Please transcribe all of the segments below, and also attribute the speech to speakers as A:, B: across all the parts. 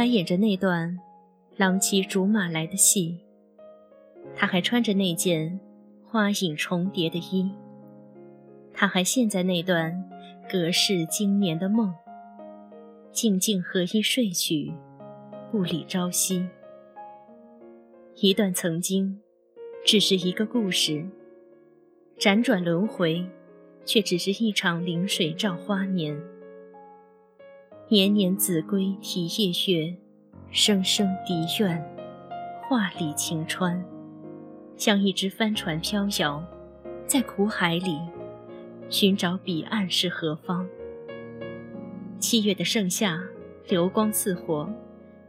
A: 还演着那段郎骑竹马来的戏，他还穿着那件花影重叠的衣，他还陷在那段隔世经年的梦，静静合衣睡去，不理朝夕。一段曾经，只是一个故事，辗转轮回，却只是一场临水照花年。年年子规啼夜月，声声笛怨，画里晴川，像一只帆船飘摇，在苦海里寻找彼岸是何方。七月的盛夏，流光似火，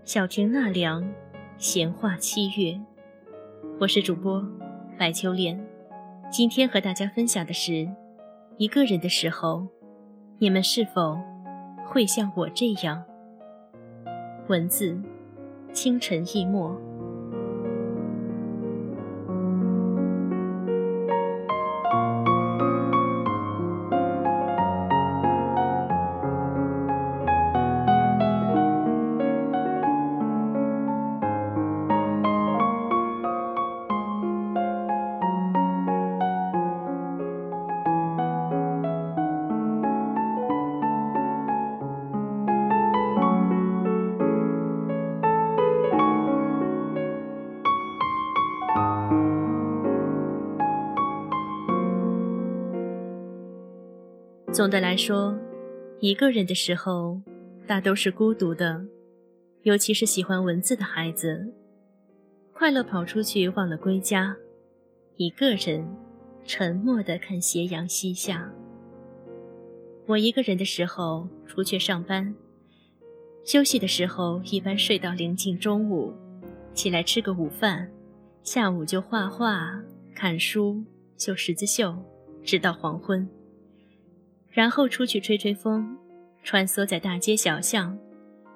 A: 小亭纳凉，闲话七月。我是主播白秋莲，今天和大家分享的是：一个人的时候，你们是否？会像我这样，文字，清晨一墨。总的来说，一个人的时候，大都是孤独的，尤其是喜欢文字的孩子，快乐跑出去忘了归家，一个人沉默地看斜阳西下。我一个人的时候，出去上班，休息的时候一般睡到临近中午，起来吃个午饭，下午就画画、看书、绣十字绣，直到黄昏。然后出去吹吹风，穿梭在大街小巷，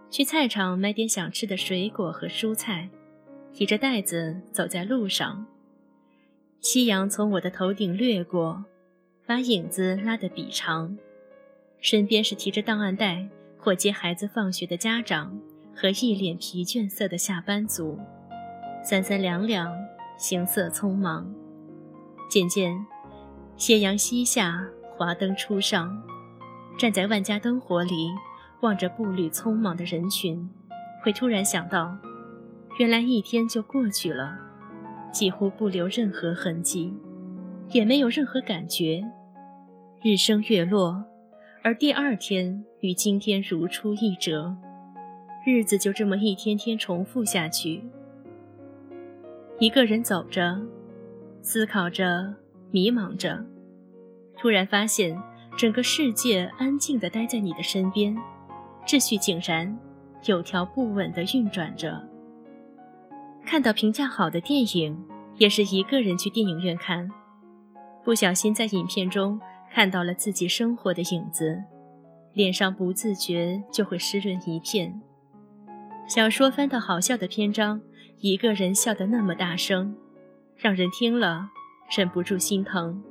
A: 去菜场买点想吃的水果和蔬菜，提着袋子走在路上。夕阳从我的头顶掠过，把影子拉得笔长。身边是提着档案袋或接孩子放学的家长和一脸疲倦色的下班族，三三两两，行色匆忙。渐渐，斜阳西下。华灯初上，站在万家灯火里，望着步履匆忙的人群，会突然想到，原来一天就过去了，几乎不留任何痕迹，也没有任何感觉。日升月落，而第二天与今天如出一辙，日子就这么一天天重复下去。一个人走着，思考着，迷茫着。突然发现，整个世界安静地待在你的身边，秩序井然，有条不紊地运转着。看到评价好的电影，也是一个人去电影院看，不小心在影片中看到了自己生活的影子，脸上不自觉就会湿润一片。小说翻到好笑的篇章，一个人笑得那么大声，让人听了忍不住心疼。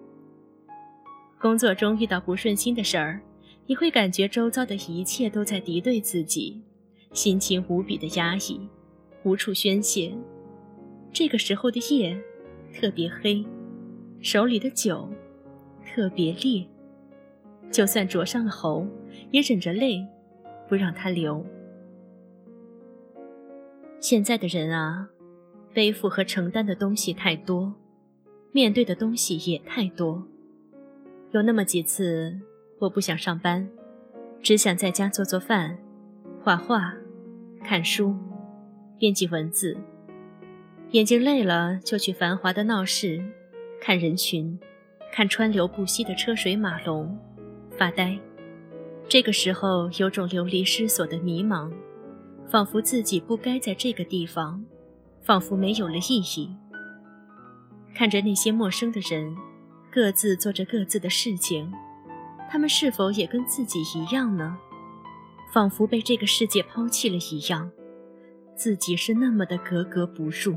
A: 工作中遇到不顺心的事儿，你会感觉周遭的一切都在敌对自己，心情无比的压抑，无处宣泄。这个时候的夜特别黑，手里的酒特别烈，就算灼伤了喉，也忍着泪不让它流。现在的人啊，背负和承担的东西太多，面对的东西也太多。有那么几次，我不想上班，只想在家做做饭、画画、看书、编辑文字。眼睛累了，就去繁华的闹市，看人群，看川流不息的车水马龙，发呆。这个时候，有种流离失所的迷茫，仿佛自己不该在这个地方，仿佛没有了意义。看着那些陌生的人。各自做着各自的事情，他们是否也跟自己一样呢？仿佛被这个世界抛弃了一样，自己是那么的格格不入。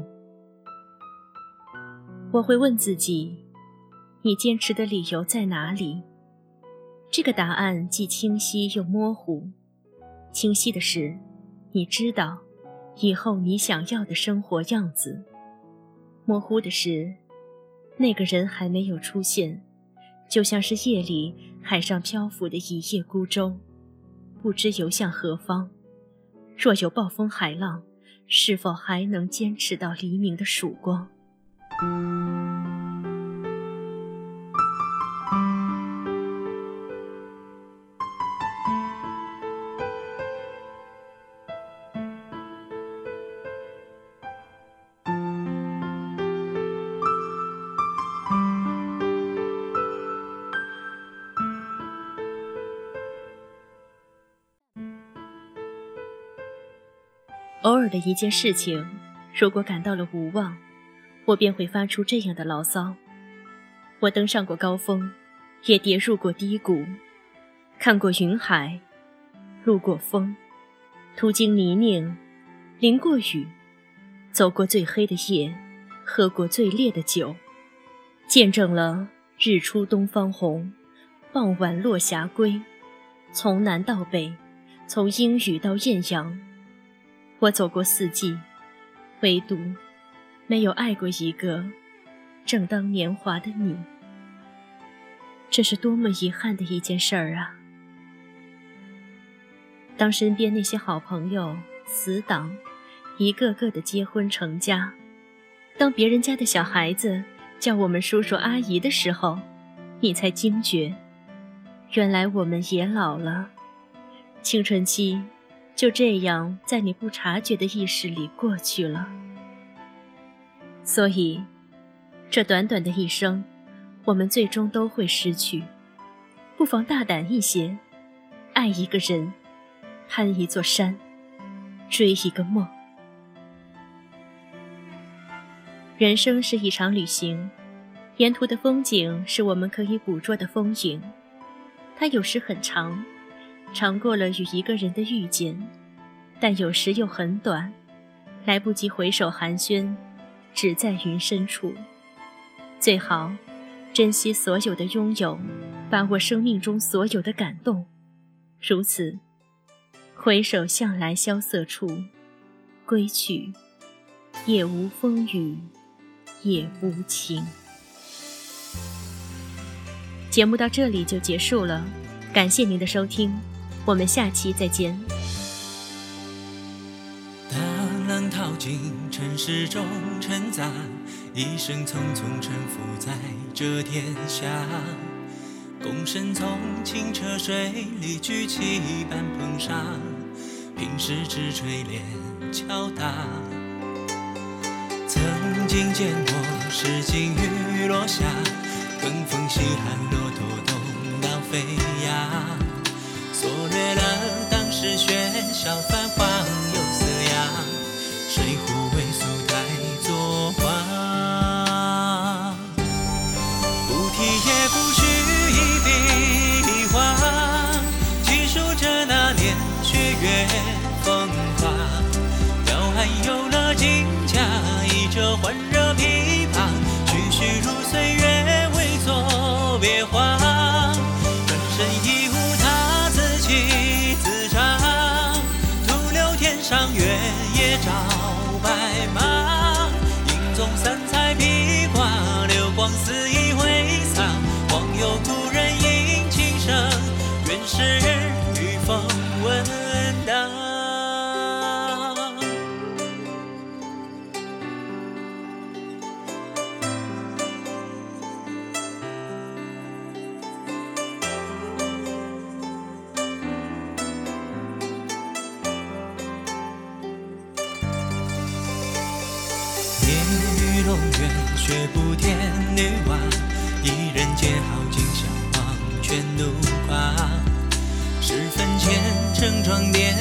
A: 我会问自己：你坚持的理由在哪里？这个答案既清晰又模糊。清晰的是，你知道，以后你想要的生活样子。模糊的是，那个人还没有出现，就像是夜里海上漂浮的一叶孤舟，不知游向何方。若有暴风海浪，是否还能坚持到黎明的曙光？偶尔的一件事情，如果感到了无望，我便会发出这样的牢骚。我登上过高峰，也跌入过低谷，看过云海，路过风，途经泥泞，淋过雨，走过最黑的夜，喝过最烈的酒，见证了日出东方红，傍晚落霞归，从南到北，从阴雨到艳阳。我走过四季，唯独没有爱过一个正当年华的你。这是多么遗憾的一件事儿啊！当身边那些好朋友、死党一个个的结婚成家，当别人家的小孩子叫我们叔叔阿姨的时候，你才惊觉，原来我们也老了，青春期。就这样，在你不察觉的意识里过去了。所以，这短短的一生，我们最终都会失去。不妨大胆一些，爱一个人，攀一座山，追一个梦。人生是一场旅行，沿途的风景是我们可以捕捉的风影。它有时很长。尝过了与一个人的遇见，但有时又很短，来不及回首寒暄，只在云深处。最好珍惜所有的拥有，把握生命中所有的感动。如此，回首向来萧瑟处，归去，也无风雨，也无晴。节目到这里就结束了，感谢您的收听。我们下期再见。
B: 大浪淘尽，尘世中沉杂，一生匆匆沉浮在这天下。共身从清澈水里举起半捧沙，平时只垂怜敲打。曾经见过诗经雨落下，跟风细寒，骆驼东到飞呀。错略了当时喧嚣繁华。照却不天女娃，一人皆好景相望，全怒夸。十分虔诚装点，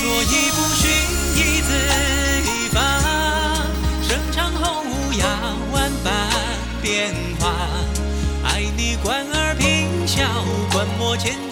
B: 所以不寻一字一生，长后无涯，万般变化，爱你关耳平笑，观摩千。